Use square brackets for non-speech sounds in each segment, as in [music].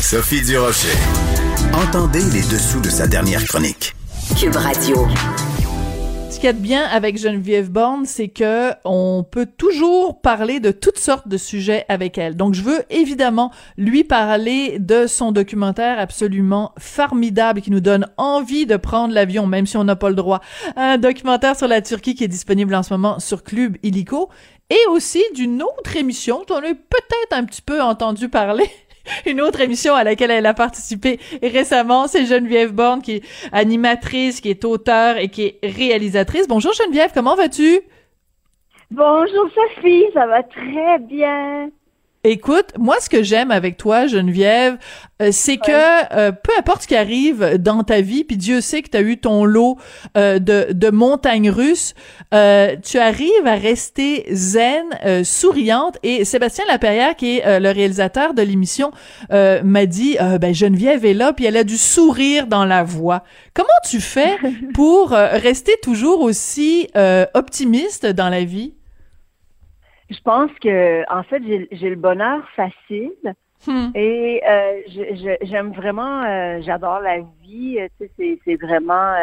Sophie Durocher. Entendez les dessous de sa dernière chronique. Cube Radio. Ce qu'il y a de bien avec Geneviève Borne, c'est que on peut toujours parler de toutes sortes de sujets avec elle. Donc, je veux évidemment lui parler de son documentaire absolument formidable qui nous donne envie de prendre l'avion, même si on n'a pas le droit. Un documentaire sur la Turquie qui est disponible en ce moment sur Club Illico et aussi d'une autre émission dont on a peut-être un petit peu entendu parler [laughs] [laughs] une autre émission à laquelle elle a participé récemment. C'est Geneviève Borne qui est animatrice, qui est auteure et qui est réalisatrice. Bonjour Geneviève, comment vas-tu? Bonjour Sophie, ça va très bien. Écoute, moi, ce que j'aime avec toi, Geneviève, euh, c'est que euh, peu importe ce qui arrive dans ta vie, puis Dieu sait que tu as eu ton lot euh, de, de montagnes russes, tu arrives à rester zen, souriante. Et Sébastien Laperrière, qui est le réalisateur de l'émission, m'a dit, ben Geneviève est là, puis elle a du sourire dans la voix. Comment tu fais [laughs] pour rester toujours aussi optimiste dans la vie? Je pense que, en fait, j'ai le bonheur facile. Hmm. Et euh, j'aime vraiment, euh, j'adore la vie. Tu sais, c'est vraiment,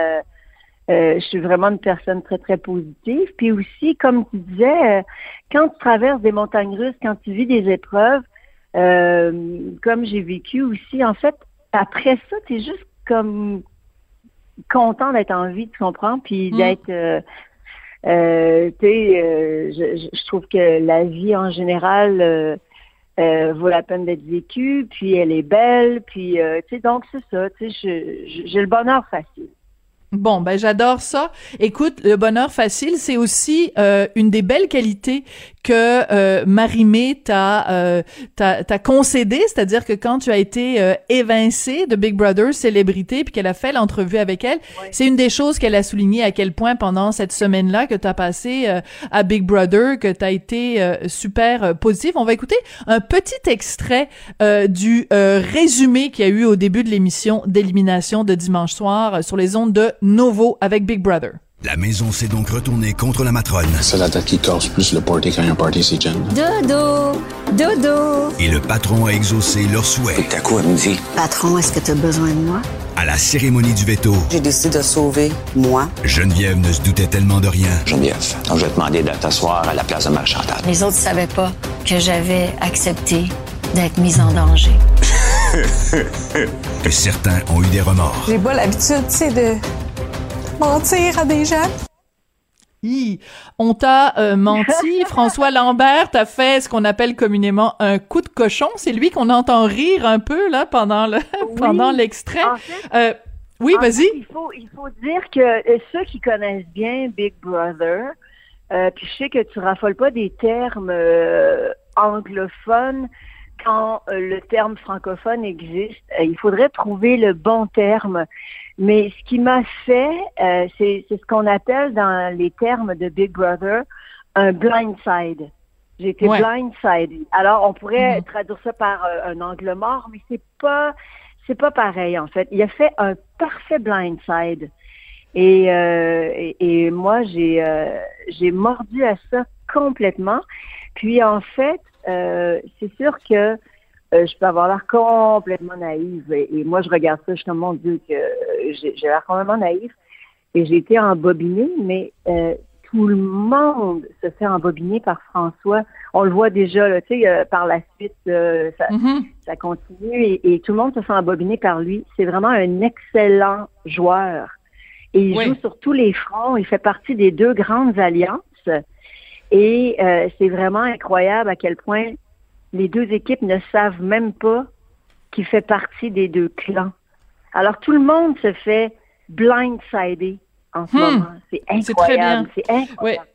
euh, je suis vraiment une personne très très positive. Puis aussi, comme tu disais, quand tu traverses des montagnes russes, quand tu vis des épreuves, comme j'ai vécu aussi, en fait, après ça, tu es juste comme content d'être en vie, tu comprends, puis hmm. d'être euh, euh, je, trouve que la vie en général euh, euh vaut la peine d'être vécue, puis elle est belle, puis tu sais, donc c'est ça, tu sais, j'ai le bonheur facile. Bon, ben j'adore ça. Écoute, le bonheur facile, c'est aussi une des belles qualités que euh, Marimé t'a euh, t'a concédé, c'est-à-dire que quand tu as été euh, évincé de Big Brother célébrité puis qu'elle a fait l'entrevue avec elle, c'est une des choses qu'elle a souligné à quel point pendant cette semaine-là que tu as passé euh, à Big Brother que tu as été super positif. On va écouter un petit extrait du résumé qu'il y a eu au début de l'émission d'élimination de dimanche soir sur les ondes de Novo avec Big Brother. La maison s'est donc retournée contre la matrone. C'est la tête qui casse plus le party quand il y a un party, c'est Jen. Dodo! Dodo! Et le patron a exaucé leur souhait. T'as quoi, dit? Patron, est-ce que t'as besoin de moi? À la cérémonie du veto. J'ai décidé de sauver moi. Geneviève ne se doutait tellement de rien. Geneviève, donc je vais te demander de t'asseoir à la place de Marchantal. Les autres savaient pas que j'avais accepté d'être mise en danger. [laughs] Et certains ont eu des remords. J'ai pas l'habitude, tu sais, de mentir à des gens? on t'a euh, menti. [laughs] François Lambert t'a fait ce qu'on appelle communément un coup de cochon. C'est lui qu'on entend rire un peu là pendant le [laughs] pendant l'extrait. Euh, oui, vas-y. Il faut il faut dire que euh, ceux qui connaissent bien Big Brother, puis je sais que tu raffoles pas des termes anglophones quand le terme francophone existe. il faudrait trouver le bon terme. Mais ce qui m'a fait, euh, c'est ce qu'on appelle dans les termes de Big Brother un blindside. J'ai été blindside. Alors, on pourrait mm-hmm. traduire ça par euh, un angle mort, mais c'est pas c'est pas pareil en fait. Il a fait un parfait blindside. Et, euh, et, et, moi, j'ai j'ai mordu à ça complètement. Puis en fait, c'est sûr que euh, je peux avoir l'air complètement naïve. Et, moi, je regarde ça, je suis comme, mon Dieu, que j'ai l'air complètement naïve. Et j'ai été embobinée, mais euh, tout le monde se fait embobiner par François. On le voit déjà, tu sais, euh, par la suite, ça, mm-hmm. ça, continue et, tout le monde se fait embobiner par lui. C'est vraiment un excellent joueur. Et il joue sur tous les fronts. Il fait partie des deux grandes alliances. Et c'est vraiment incroyable à quel point les deux équipes ne savent même pas qu'il fait partie des deux clans. Alors tout le monde se fait blindsider en ce hmm. moment. C'est incroyable. C'est incroyable.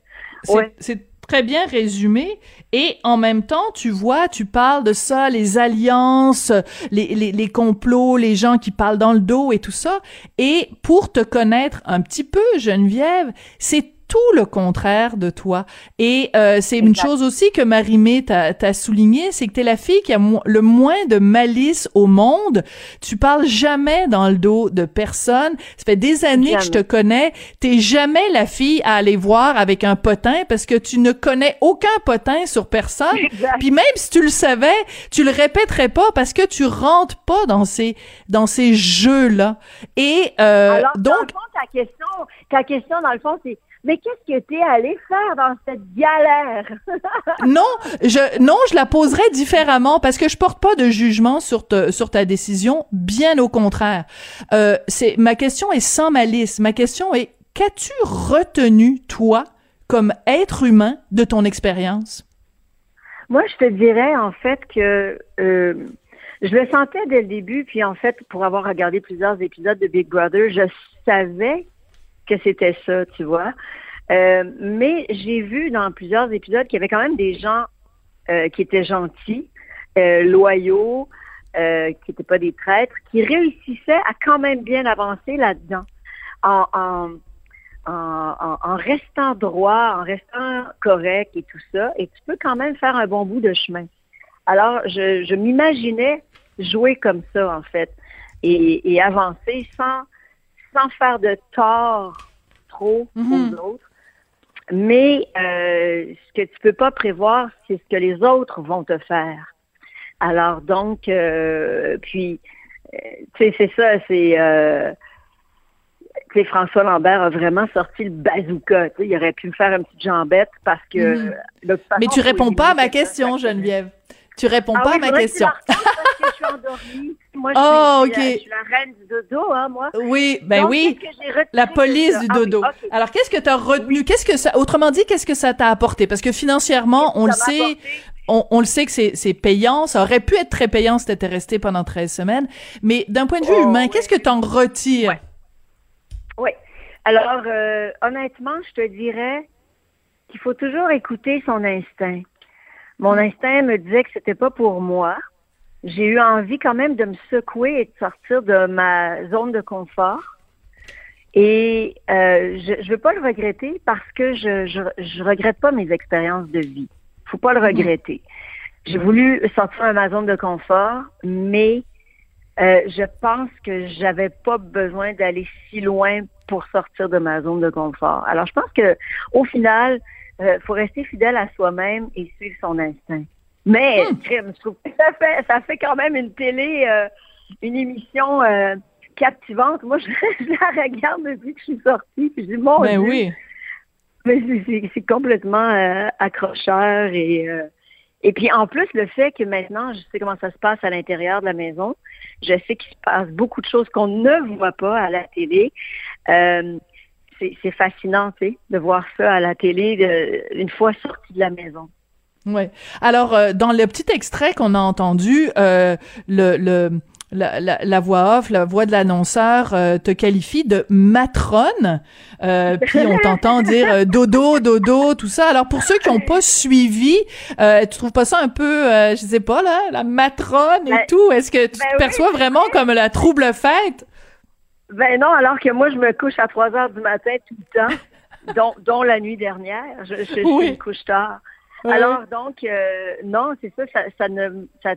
Très bien résumé et en même temps tu vois tu parles de ça les alliances les, les, les, complots les gens qui parlent dans le dos et tout ça et pour te connaître un petit peu Geneviève c'est tout le contraire de toi. Et euh, c'est une chose aussi que Marie-Mé t'a souligné, c'est que t'es la fille qui a le moins de malice au monde. Tu parles jamais dans le dos de personne. Ça fait des années que je te connais. T'es jamais la fille à aller voir avec un potin parce que tu ne connais aucun potin sur personne. Puis même si tu le savais, tu le répéterais pas parce que tu rentres pas dans ces dans ces jeux là. Et euh, Alors, donc dans le fond, ta question, ta question dans le fond, c'est mais qu'est-ce que tu es allé faire dans cette galère? [laughs] non, je non, je la poserai différemment parce que je porte pas de jugement sur te, sur ta décision, bien au contraire. Euh, c'est ma question est sans malice. Ma question est qu'as-tu retenu toi comme être humain de ton expérience? Moi, je te dirais en fait que euh, je le sentais dès le début, puis en fait, pour avoir regardé plusieurs épisodes de Big Brother, je savais que c'était ça, tu vois. Euh, mais j'ai vu dans plusieurs épisodes qu'il y avait quand même des gens euh, qui étaient gentils, euh, loyaux, qui n'étaient pas des traîtres, qui réussissaient à quand même bien avancer là-dedans, en, en, restant droit, en restant correct et tout ça, et tu peux quand même faire un bon bout de chemin. Alors, je, m'imaginais jouer comme ça, en fait, et avancer sans, sans faire de tort trop aux autres. Mais euh, ce que tu peux pas prévoir, c'est ce que les autres vont te faire. Alors donc, euh, puis, euh, tu sais, c'est ça, c'est... Euh, tu sais, François Lambert a vraiment sorti le bazooka. Il aurait pu me faire une petite jambette parce que... Mhm. Mais tu réponds pas à ma question, Geneviève. Tu réponds ah pas à ma question. Parce que je suis endormie. Moi, je, oh, suis, ok. je suis la reine du dodo, hein, moi. Oui, ben Donc, oui. La police du Ah oui, dodo. Alors, qu'est-ce que tu as retenu? Qu'est-ce que ça, autrement dit, qu'est-ce que ça t'a apporté? Parce que financièrement, on le sait, on, on le sait que c'est, payant. Ça aurait pu être très payant si t'étais resté pendant 13 semaines. Mais d'un point de vue Oh, humain, qu'est-ce que t'en retires? Ouais. Oui. Alors, euh, honnêtement, je te dirais qu'il faut toujours écouter son instinct. Mon instinct me disait que c'était pas pour moi. J'ai eu envie quand même de me secouer et de sortir de ma zone de confort. Et euh, je ne veux pas le regretter parce que je, je je regrette pas mes expériences de vie. Faut pas le regretter. J'ai voulu sortir de ma zone de confort, mais euh, je pense que j'avais pas besoin d'aller si loin pour sortir de ma zone de confort. Alors, je pense que au final, euh, faut rester fidèle à soi-même et suivre son instinct. Mais, crime, je trouve que ça fait, ça fait quand même une télé, euh, une émission euh, captivante. Moi, [laughs] je, je la regarde depuis que je suis sortie. Puis je dis, mon Ben Dieu, oui. mais c'est- complètement euh, accrocheur et et puis en plus le fait que maintenant je sais comment ça se passe à l'intérieur de la maison, je sais qu'il se passe beaucoup de choses qu'on ne voit pas à la télé. C'est c'est fascinant, tu sais, de voir ça à la télé de- une fois sorti de la maison. Ouais. Alors, euh, dans le petit extrait qu'on a entendu, euh, le, le, la, la, la voix off, la voix de l'annonceur euh, te qualifie de matrone. Euh, puis on t'entend [laughs] dire euh, dodo, dodo, tout ça. Alors pour ceux qui n'ont pas suivi, euh, tu trouves pas ça un peu, euh, je sais pas là, la matrone et Ben, tout? Est-ce que tu ben te oui, perçois vraiment comme la trouble fête Ben non, alors que moi je me couche à 3 heures du matin tout le temps, [laughs] dont, dont la nuit dernière. Je, je, je Oui. me couche tard. Ouais. Alors donc euh, non, c'est ça, ça, ça ne ça,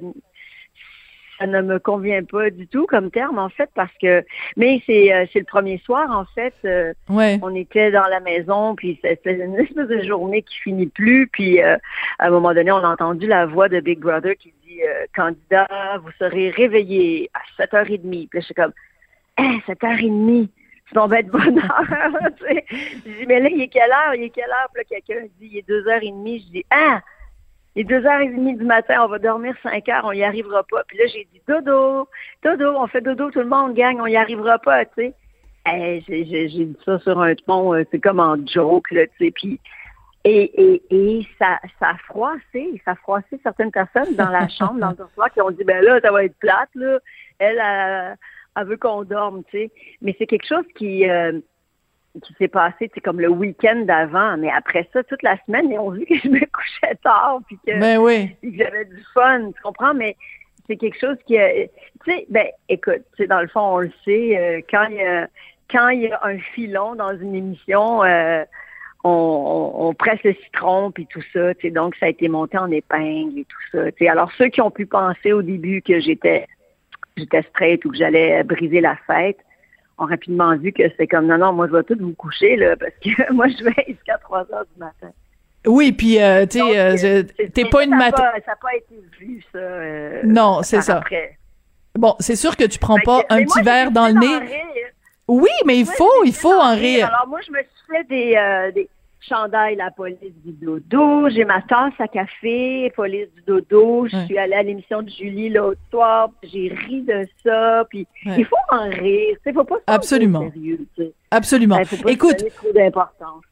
ça ne me convient pas du tout comme terme en fait parce que mais c'est euh, c'est le premier soir en fait euh, Ouais. on était dans la maison puis c'était une espèce de journée qui finit plus puis euh, à un moment donné on a entendu la voix de Big Brother qui dit euh, candidat vous serez réveillé à 7h30 puis là je suis comme hein, 7h30 c'est tombé de bonne heure [laughs] tu sais. je dis mais là il est quelle heure? Il est quelle heure? Puis là quelqu'un dit il est 2h30 je dis ah il est 2h30 du matin, on va dormir 5 heures, on y arrivera pas. Puis là, j'ai dit, dodo, dodo, on fait dodo, tout le monde gagne, on y arrivera pas, tu sais. Eh, j'ai, dit ça sur un ton, euh, c'est comme en joke, là, tu sais. Puis, et, et, et ça, ça a froissé, ça a froissé certaines personnes dans la [laughs] chambre, dans le dortoir, qui ont dit, ben là, ça va être plate, là. Elle, elle, elle veut qu'on dorme, tu sais. Mais c'est quelque chose qui, euh, qui s'est passé, c'est comme le week-end d'avant. Mais après ça, toute la semaine, ils ont vu que je me couchais tard, puis que Ben oui. puis que j'avais du fun, tu comprends? Mais c'est quelque chose qui, a- tu sais, ben, écoute, tu sais, dans le fond, on le sait, euh, quand il y a, quand il y a un filon dans une émission, euh, on, presse le citron puis tout ça. Tu donc ça a été monté en épingle et tout ça. Tu alors ceux qui ont pu penser au début que j'étais j'étais straight ou que j'allais briser la fête ont rapidement vu que c'est comme non non moi je vais tout vous coucher là parce que [laughs] moi je vais [laughs] jusqu'à 3 heures du matin. Oui, puis euh, tu sais, euh, t'es pas une matin. Ça n'a pas été vu ça. Euh, non, c'est ça. Bon, c'est sûr que tu prends pas un petit verre dans le nez. Oui, mais il faut, il faut en rire. Alors moi, je me suis fait des, des chandails la police du dodo, j'ai ma tasse à café, police du dodo, je suis allée à l'émission de Julie l'autre soir, j'ai ri de ça, puis il faut en rire, il faut pas se Absolument. sérieux. Absolument. Il faut pas Écoute, trop d'importance.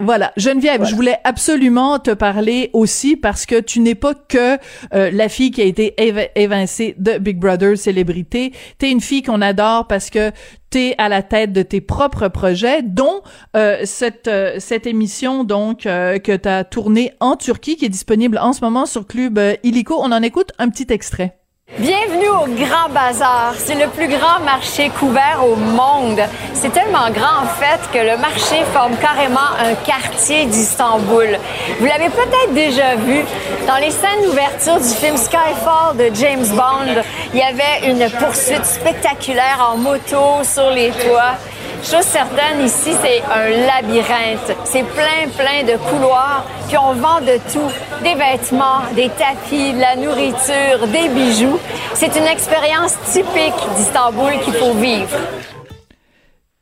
Voilà, Geneviève, je voulais absolument te parler aussi parce que tu n'es pas que euh, la fille qui a été évincée de Big Brother célébrité. T'es une fille qu'on adore parce que t'es à la tête de tes propres projets, dont euh, cette euh, cette émission donc que t'as tournée en Turquie qui est disponible en ce moment sur Club Illico. On en écoute un petit extrait. Bienvenue au Grand Bazar. C'est le plus grand marché couvert au monde. C'est tellement grand en fait que le marché forme carrément un quartier d'Istanbul. Vous l'avez peut-être déjà vu dans les scènes d'ouverture du film Skyfall de James Bond. Il y avait une poursuite spectaculaire en moto sur les toits. Chose certaine, ici, c'est un labyrinthe. C'est plein, plein de couloirs, puis on vend de tout. Des vêtements, des tapis, de la nourriture, des bijoux. C'est une expérience typique d'Istanbul qu'il faut vivre.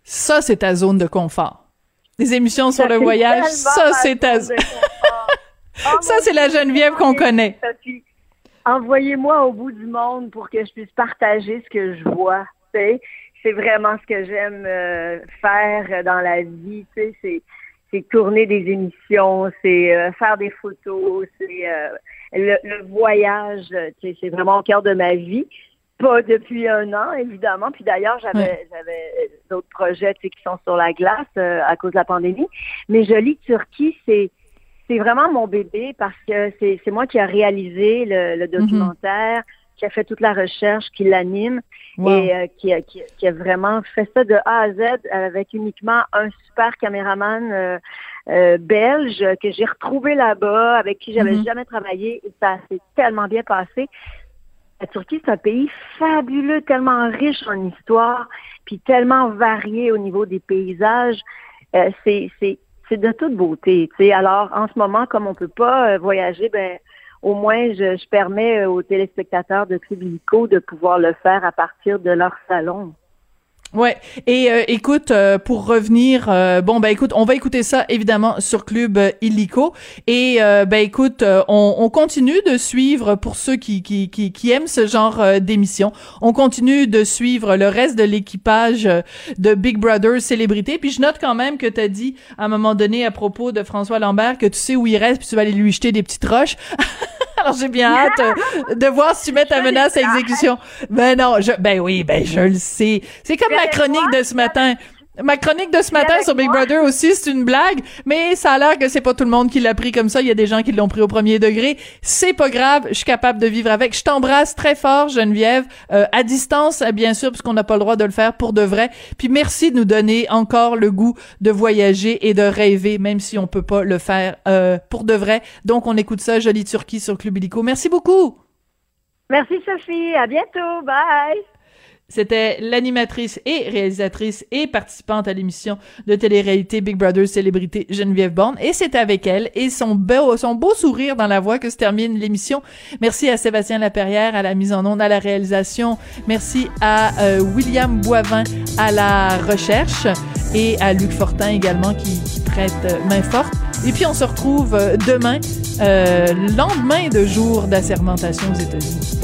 Ça, c'est ta zone de confort. Les émissions sur le voyage, ça, c'est ta... zone [laughs] ça, c'est la Geneviève qu'on connaît. Envoyez-moi au bout du monde pour que je puisse partager ce que je vois. C'est vraiment ce que j'aime euh, faire dans la vie. Tu sais, c'est, tourner des émissions, c'est euh, faire des photos, c'est euh, le, voyage. Tu sais, c'est vraiment au cœur de ma vie. Pas depuis un an, évidemment. Puis d'ailleurs, j'avais d'autres projets qui sont sur la glace à cause de la pandémie. Mais Jolie Turquie, c'est c'est vraiment mon bébé parce que c'est, moi qui a réalisé le, le mm-hmm. documentaire qui a fait toute la recherche, qui l'anime et euh, qui, a, qui, a vraiment fait ça de A à Z avec uniquement un super caméraman euh, euh, belge que j'ai retrouvé là-bas, avec qui j'avais mm-hmm. jamais travaillé et ça s'est tellement bien passé. La Turquie, c'est un pays fabuleux, tellement riche en histoire, puis tellement varié au niveau des paysages. c'est, de toute beauté. Alors, en ce moment, comme on peut pas voyager, ben au moins, je, permets aux téléspectateurs de Club de pouvoir le faire à partir de leur salon. Ouais. Et euh, écoute, euh, pour revenir, euh, bon ben écoute, on va écouter ça évidemment sur Club Illico. Et ben écoute, on, on, continue de suivre pour ceux qui qui qui, qui aiment ce genre d'émission. On continue de suivre le reste de l'équipage de Big Brother Célébrité. Puis je note quand même que tu as dit à un moment donné à propos de François Lambert que tu sais où il reste, puis tu vas aller lui jeter des petites roches. [laughs] Alors j'ai bien hâte euh, de voir si tu mets ta menace à exécution. Ben non, je, ben oui, ben je le sais. C'est comme ma chronique de ce matin. Ma chronique de ce matin sur Big Brother aussi, c'est une blague, mais ça a l'air que c'est pas tout le monde qui l'a pris comme ça. Il y a des gens qui l'ont pris au premier degré. C'est pas grave, je suis capable de vivre avec. Je t'embrasse très fort, Geneviève, euh, à distance, bien sûr, parce qu'on n'a pas le droit de le faire pour de vrai. Puis merci de nous donner encore le goût de voyager et de rêver, même si on peut pas le faire euh, pour de vrai. Donc on écoute ça, Jolie Turquie sur Club Illico. Merci beaucoup. Merci Sophie, à bientôt, bye. C'était l'animatrice et réalisatrice et participante à l'émission de télé-réalité Big Brother Célébrité Geneviève Borne. Et c'est avec elle et son beau, son beau sourire dans la voix que se termine l'émission. Merci à Sébastien Laperrière à la mise en onde, à la réalisation. Merci à euh, William Boivin à la recherche et à Luc Fortin également qui, prête euh, main forte. Et puis on se retrouve euh, demain, lendemain de jour d'assermentation aux États-Unis.